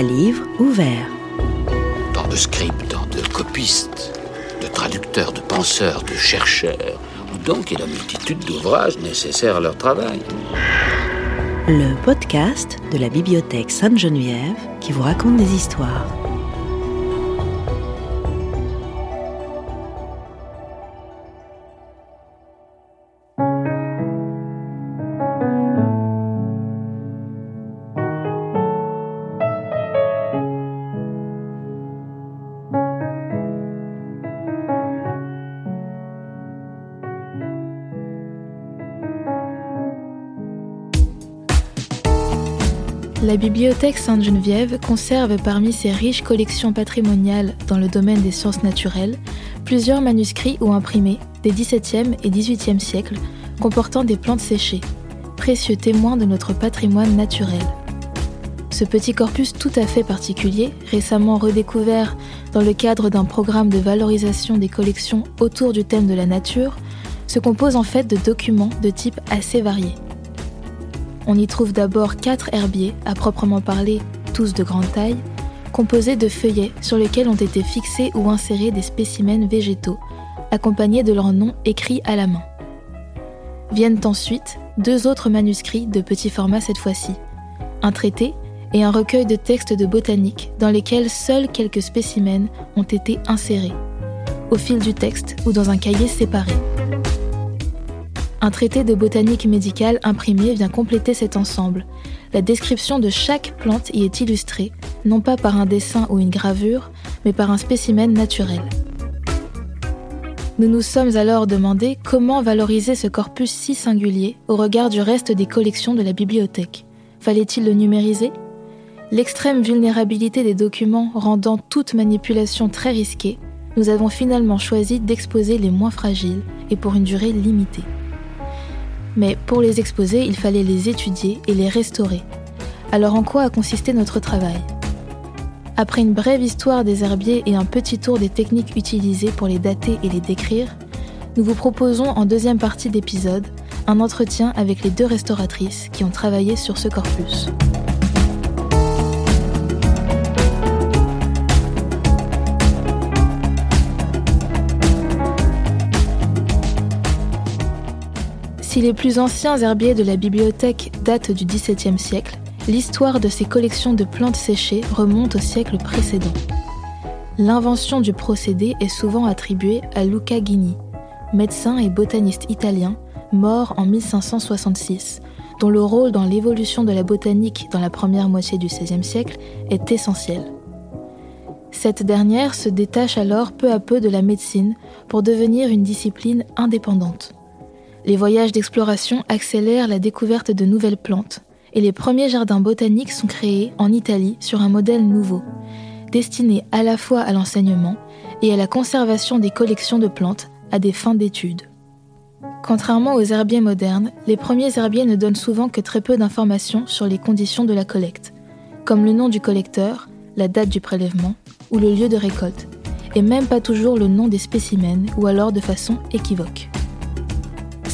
à livre ouvert. Tant de scripts, de copistes, de traducteurs, de penseurs, de chercheurs, donc il y a la multitude d'ouvrages nécessaires à leur travail. Le podcast de la bibliothèque Sainte-Geneviève qui vous raconte des histoires. La bibliothèque Sainte-Geneviève conserve parmi ses riches collections patrimoniales dans le domaine des sciences naturelles plusieurs manuscrits ou imprimés des XVIIe et XVIIIe siècles comportant des plantes séchées, précieux témoins de notre patrimoine naturel. Ce petit corpus tout à fait particulier, récemment redécouvert dans le cadre d'un programme de valorisation des collections autour du thème de la nature, se compose en fait de documents de type assez variés. On y trouve d'abord quatre herbiers, à proprement parler, tous de grande taille, composés de feuillets sur lesquels ont été fixés ou insérés des spécimens végétaux, accompagnés de leurs noms écrits à la main. Viennent ensuite deux autres manuscrits de petit format cette fois-ci, un traité et un recueil de textes de botanique dans lesquels seuls quelques spécimens ont été insérés, au fil du texte ou dans un cahier séparé. Un traité de botanique médicale imprimé vient compléter cet ensemble. La description de chaque plante y est illustrée, non pas par un dessin ou une gravure, mais par un spécimen naturel. Nous nous sommes alors demandé comment valoriser ce corpus si singulier au regard du reste des collections de la bibliothèque. Fallait-il le numériser? L'extrême vulnérabilité des documents rendant toute manipulation très risquée, nous avons finalement choisi d'exposer les moins fragiles et pour une durée limitée. Mais pour les exposer, il fallait les étudier et les restaurer. Alors en quoi a consisté notre travail? Après une brève histoire des herbiers et un petit tour des techniques utilisées pour les dater et les décrire, nous vous proposons en deuxième partie d'épisode un entretien avec les deux restauratrices qui ont travaillé sur ce corpus. Si les plus anciens herbiers de la bibliothèque datent du XVIIe siècle, l'histoire de ces collections de plantes séchées remonte au siècle précédent. L'invention du procédé est souvent attribuée à Luca Ghini, médecin et botaniste italien, mort en 1566, dont le rôle dans l'évolution de la botanique dans la première moitié du XVIe siècle est essentiel. Cette dernière se détache alors peu à peu de la médecine pour devenir une discipline indépendante. Les voyages d'exploration accélèrent la découverte de nouvelles plantes et les premiers jardins botaniques sont créés en Italie sur un modèle nouveau, destiné à la fois à l'enseignement et à la conservation des collections de plantes à des fins d'études. Contrairement aux herbiers modernes, les premiers herbiers ne donnent souvent que très peu d'informations sur les conditions de la collecte, comme le nom du collecteur, la date du prélèvement ou le lieu de récolte, et même pas toujours le nom des spécimens ou alors de façon équivoque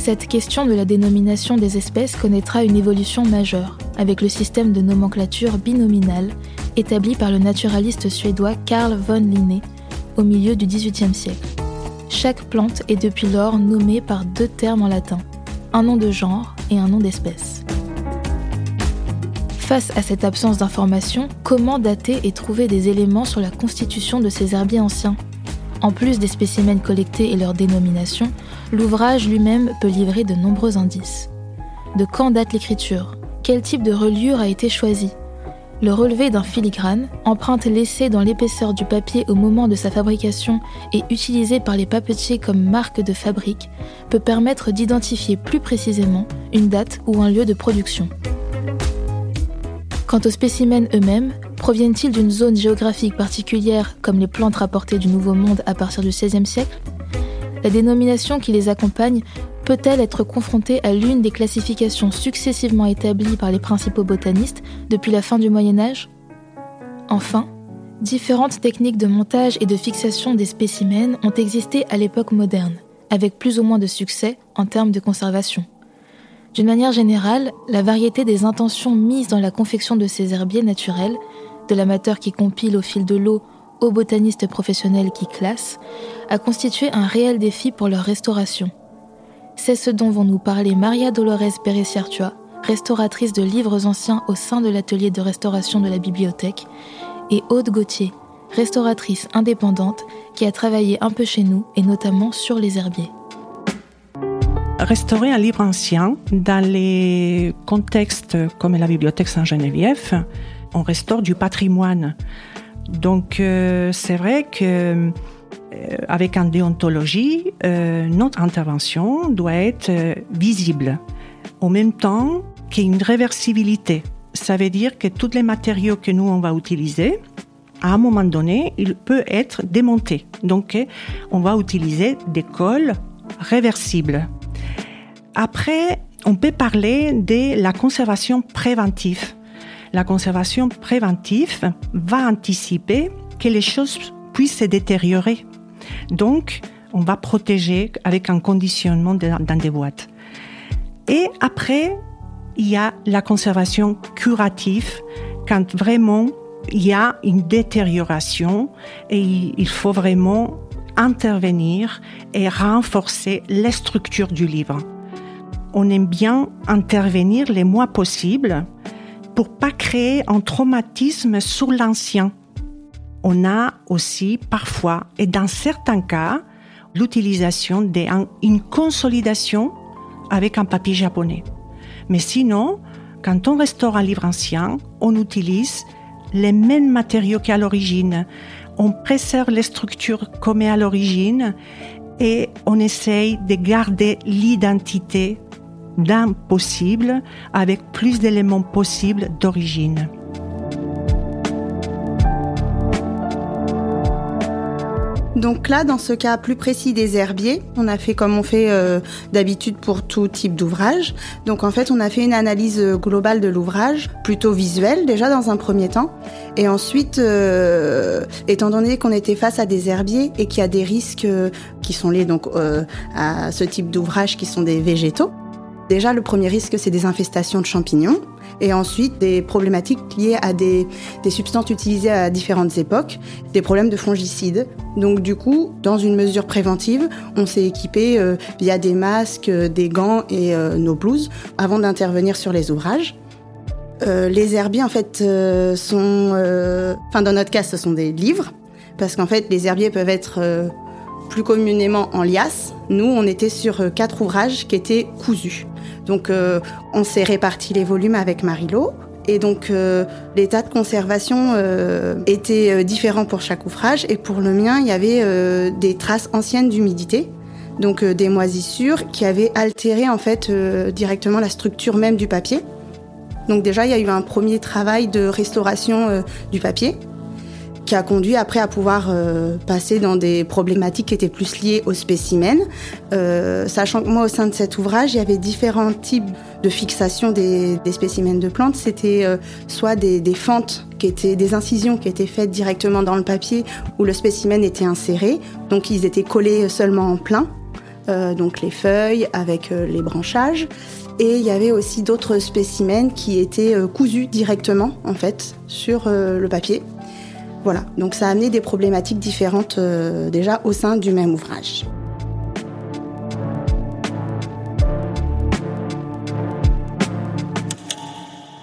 cette question de la dénomination des espèces connaîtra une évolution majeure avec le système de nomenclature binominale établi par le naturaliste suédois Carl von Linné au milieu du XVIIIe siècle. Chaque plante est depuis lors nommée par deux termes en latin, un nom de genre et un nom d'espèce. Face à cette absence d'information, comment dater et trouver des éléments sur la constitution de ces herbiers anciens? En plus des spécimens collectés et leur dénomination, l'ouvrage lui-même peut livrer de nombreux indices. De quand date l'écriture? Quel type de reliure a été choisi Le relevé d'un filigrane, empreinte laissée dans l'épaisseur du papier au moment de sa fabrication et utilisée par les papetiers comme marque de fabrique, peut permettre d'identifier plus précisément une date ou un lieu de production. Quant aux spécimens eux-mêmes, proviennent-ils d'une zone géographique particulière comme les plantes rapportées du Nouveau Monde à partir du XVIe siècle? La dénomination qui les accompagne peut-elle être confrontée à l'une des classifications successivement établies par les principaux botanistes depuis la fin du Moyen Âge? Enfin, différentes techniques de montage et de fixation des spécimens ont existé à l'époque moderne, avec plus ou moins de succès en termes de conservation. D'une manière générale, la variété des intentions mises dans la confection de ces herbiers naturels de l'amateur qui compile au fil de l'eau aux botanistes professionnels qui classent, a constitué un réel défi pour leur restauration. C'est ce dont vont nous parler Maria Dolores Pérez-Siertua, restauratrice de livres anciens au sein de l'atelier de restauration de la bibliothèque, et Aude Gauthier, restauratrice indépendante qui a travaillé un peu chez nous et notamment sur les herbiers. Restaurer un livre ancien dans les contextes comme la bibliothèque Saint-Geneviève, on restaure du patrimoine. Donc euh, c'est vrai que euh, avec une déontologie, euh, notre intervention doit être visible. En même temps qu'il y ait une réversibilité. Ça veut dire que tous les matériaux que nous on va utiliser, à un moment donné, il peut être démonté. Donc, on va utiliser des cols réversibles. Après, on peut parler de la conservation préventive. La conservation préventive va anticiper que les choses puissent se détériorer. Donc, on va protéger avec un conditionnement dans des boîtes. Et après, il y a la conservation curative, quand vraiment il y a une détérioration et il faut vraiment intervenir et renforcer les structures du livre. On aime bien intervenir les moins possible pour pas créer un traumatisme sur l'ancien. On a aussi parfois, et dans certains cas, l'utilisation d'une consolidation avec un papier japonais. Mais sinon, quand on restaure un livre ancien, on utilise les mêmes matériaux qu'à l'origine. On préserve les structures comme à l'origine et on essaye de garder l'identité d'un possible avec plus d'éléments possibles d'origine. Donc là, dans ce cas plus précis des herbiers, on a fait comme on fait euh, d'habitude pour tout type d'ouvrage. Donc en fait, on a fait une analyse euh, globale de l'ouvrage, plutôt visuelle déjà dans un premier temps. Et ensuite, euh, étant donné qu'on était face à des herbiers et qu'il y a des risques qui sont liés donc à ce type d'ouvrage qui sont des végétaux, Déjà, le premier risque, c'est des infestations de champignons et ensuite des problématiques liées à des, substances utilisées à différentes époques, des problèmes de fongicides. Donc du coup, dans une mesure préventive, on s'est équipé euh, via des masques, euh, des gants et euh, nos blouses avant d'intervenir sur les ouvrages. les herbiers, en fait, sont... Enfin, dans notre cas, ce sont des livres, parce qu'en fait, les herbiers peuvent être plus communément en liasse. Nous, on était sur quatre ouvrages qui étaient cousus. Donc euh, on s'est réparti les volumes avec Marilo. Et donc euh, l'état de conservation euh, était différent pour chaque ouvrage. Et pour le mien, il y avait des traces anciennes d'humidité, donc des moisissures qui avaient altéré en fait directement la structure même du papier. Donc déjà, il y a eu un premier travail de restauration du papier qui a conduit après à pouvoir euh, passer dans des problématiques qui étaient plus liées au spécimen. Euh, sachant que moi, au sein de cet ouvrage, il y avait différents types de fixation des, spécimens de plantes. C'était euh, soit des, des, fentes qui étaient des incisions qui étaient faites directement dans le papier où le spécimen était inséré, donc ils étaient collés seulement en plein. Donc les feuilles avec les branchages. Et il y avait aussi d'autres spécimens qui étaient cousus directement en fait sur le papier voilà, donc ça a amené des problématiques différentes euh, déjà au sein du même ouvrage.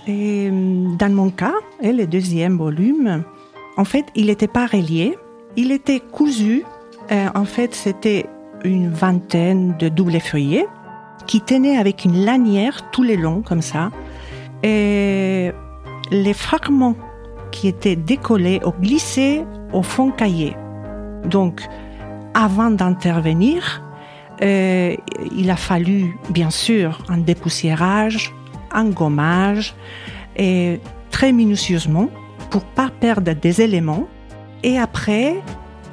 Et euh, dans mon cas, et le deuxième volume, en fait, il n'était pas relié, il était cousu. Euh, en fait, c'était une vingtaine de doubles feuillets qui tenaient avec une lanière tous les longs comme ça. Et les fragments qui était décollé ou glissé au fond cahier. Donc, avant d'intervenir, euh, il a fallu, bien sûr, un dépoussiérage, un gommage, et très minutieusement pour pas perdre des éléments. Et après,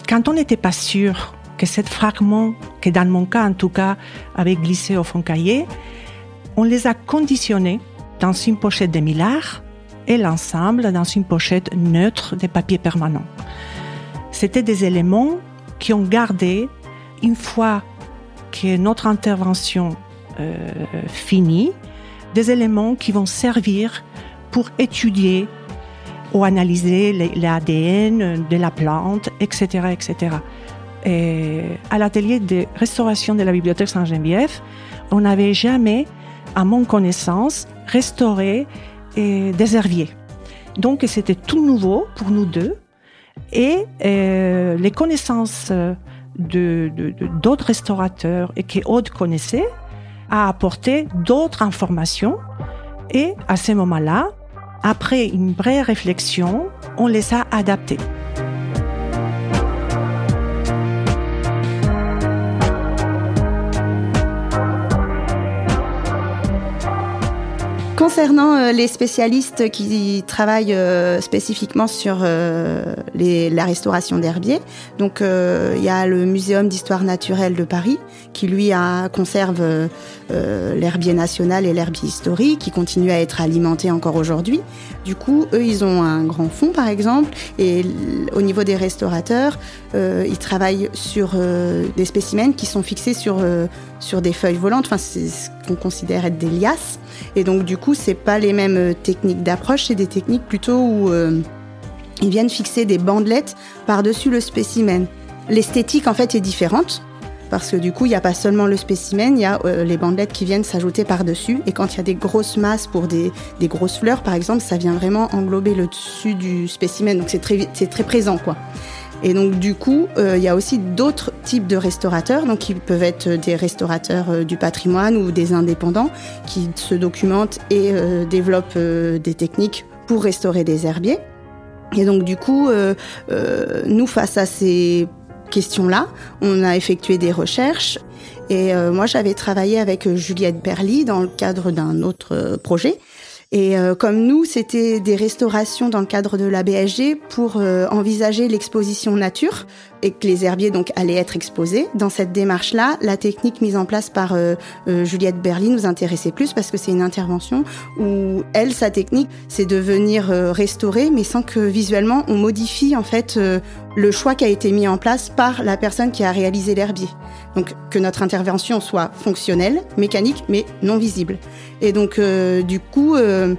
quand on n'était pas sûr que ce fragment, que dans mon cas en tout cas, avait glissé au fond cahier, on les a conditionnés dans une pochette de millard l'ensemble dans une pochette neutre de papier permanent. C'était des éléments qui ont gardé, une fois que notre intervention euh, finit, des éléments qui vont servir pour étudier ou analyser l'ADN de la plante, etc., etc. Et à l'atelier de restauration de la bibliothèque Saint-Geneviève, on n'avait jamais, à mon connaissance, restauré des herbiers. Donc c'était tout nouveau pour nous deux. Et euh, les connaissances de, d'autres restaurateurs et que Aude connaissait a apporté d'autres informations. Et à ce moment-là, après une vraie réflexion, on les a adaptés. Concernant euh, les spécialistes qui travaillent euh, spécifiquement sur euh, la restauration d'herbiers, donc il y a le Muséum d'histoire naturelle de Paris qui lui conserve l'herbier national et l'herbier historique qui continue à être alimenté encore aujourd'hui. Du coup, eux, ils ont un grand fonds par exemple et au niveau des restaurateurs, ils travaillent sur des spécimens qui sont fixés sur sur des feuilles volantes. Enfin, c'est ce qu'on considère être des liasses. Et donc, du coup, c'est pas les mêmes euh, techniques d'approche, c'est des techniques plutôt où euh, ils viennent fixer des bandelettes par-dessus le spécimen. L'esthétique, en fait, est différente. Parce que du coup, il n'y a pas seulement le spécimen, il y a euh, les bandelettes qui viennent s'ajouter par-dessus. Et quand il y a des grosses masses pour des, des, grosses fleurs, par exemple, ça vient vraiment englober le dessus du spécimen. Donc c'est très, c'est très présent, quoi. Et donc du coup, euh, il y a aussi d'autres types de restaurateurs, donc qui peuvent être des restaurateurs euh, du patrimoine ou des indépendants qui se documentent et euh, développent des techniques pour restaurer des herbiers. Et donc du coup, nous face à ces questions-là, on a effectué des recherches. Et moi, j'avais travaillé avec Juliette Berly dans le cadre d'un autre projet et euh, comme nous, c'était des restaurations dans le cadre de la BSG pour euh, envisager l'exposition nature et que les herbiers donc allaient être exposés. Dans cette démarche-là, la technique mise en place par euh, Juliette Berly nous intéressait plus parce que c'est une intervention où elle, sa technique, c'est de venir restaurer, mais sans que visuellement on modifie en fait le choix qui a été mis en place par la personne qui a réalisé l'herbier. Donc que notre intervention soit fonctionnelle, mécanique, mais non visible. Et donc euh, du coup, euh,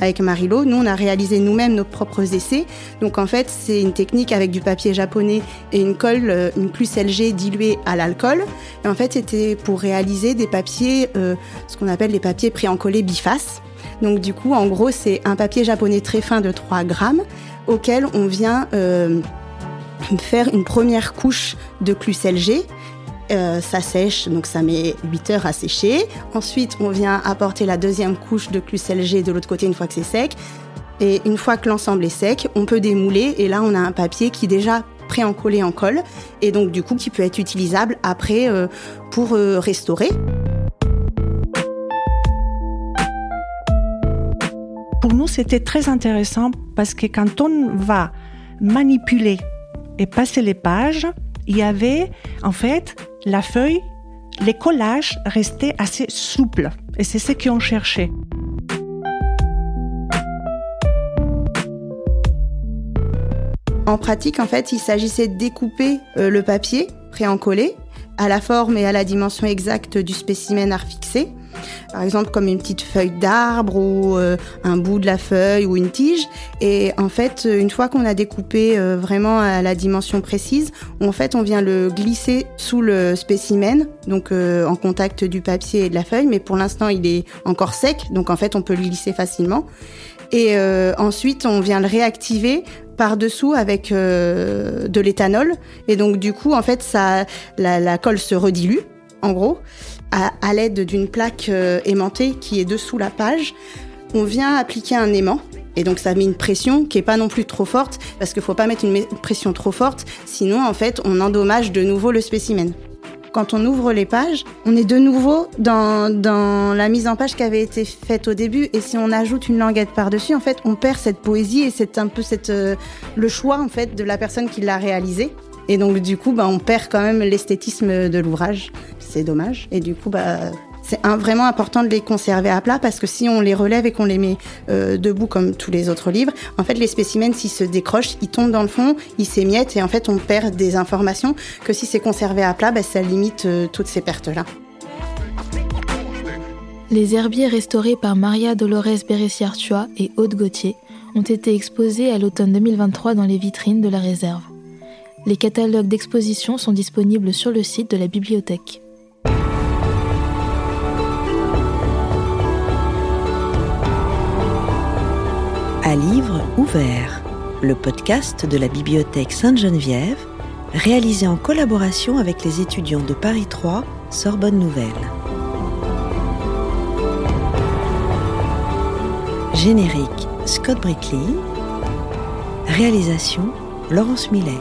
avec Marilo, nous on a réalisé nous-mêmes nos propres essais. Donc en fait, c'est une technique avec du papier japonais et une colle, euh, une plus LG diluée à l'alcool. Et en fait, c'était pour réaliser des papiers, ce qu'on appelle les papiers pré-encollés bifaces. Donc du coup, en gros, c'est un papier japonais très fin de 3 grammes auquel on vient faire une première couche de CLG euh, ça sèche, donc ça met 8 heures à sécher. Ensuite, on vient apporter la deuxième couche de CLG de l'autre côté une fois que c'est sec. Et une fois que l'ensemble est sec, on peut démouler et là on a un papier qui est déjà pré-encollé en colle et donc du coup qui peut être utilisable après euh, pour euh, restaurer. Pour nous, c'était très intéressant parce que quand on va manipuler et passer les pages, il y avait en fait la feuille, les collages restaient assez souples et c'est ce qu'on cherchait. En pratique, en fait, il s'agissait de découper euh, le papier pré-encollé à la forme et à la dimension exacte du spécimen à fixé par exemple comme une petite feuille d'arbre ou euh, un bout de la feuille ou une tige. Et en fait, une fois qu'on a découpé euh, vraiment à la dimension précise, en fait, on vient le glisser sous le spécimen, donc euh, en contact du papier et de la feuille. Mais pour l'instant, il est encore sec, donc en fait, on peut le glisser facilement. Et ensuite, on vient le réactiver par-dessous avec de l'éthanol. Et donc, du coup, en fait, ça, la, la colle se redilue, en gros à, l'aide d'une plaque euh, aimantée qui est dessous la page. On vient appliquer un aimant et donc ça met une pression qui est pas non plus trop forte parce qu'il faut pas mettre une pression trop forte, sinon en fait on endommage de nouveau le spécimen. Quand on ouvre les pages, on est de nouveau dans, dans la mise en page qui avait été faite au début et si on ajoute une languette par-dessus, en fait on perd cette poésie et c'est un peu cette, euh, le choix en fait de la personne qui l'a réalisé. Et donc du coup, bah, on perd quand même l'esthétisme de l'ouvrage. C'est dommage. Et du coup, bah, c'est vraiment important de les conserver à plat parce que si on les relève et qu'on les met euh, debout comme tous les autres livres, en fait les spécimens s'ils se décrochent, ils tombent dans le fond, ils s'émiettent et en fait on perd des informations que si c'est conservé à plat, bah, ça limite euh, toutes ces pertes-là. Les herbiers restaurés par Maria Dolores Beressiartua et Aude Gauthier ont été exposés à l'automne 2023 dans les vitrines de la réserve. Les catalogues d'exposition sont disponibles sur le site de la bibliothèque. À livre ouvert, le podcast de la bibliothèque Sainte-Geneviève, réalisé en collaboration avec les étudiants de Paris 3, Sorbonne Nouvelle. Générique Scott Brickley. Réalisation Laurence Millet.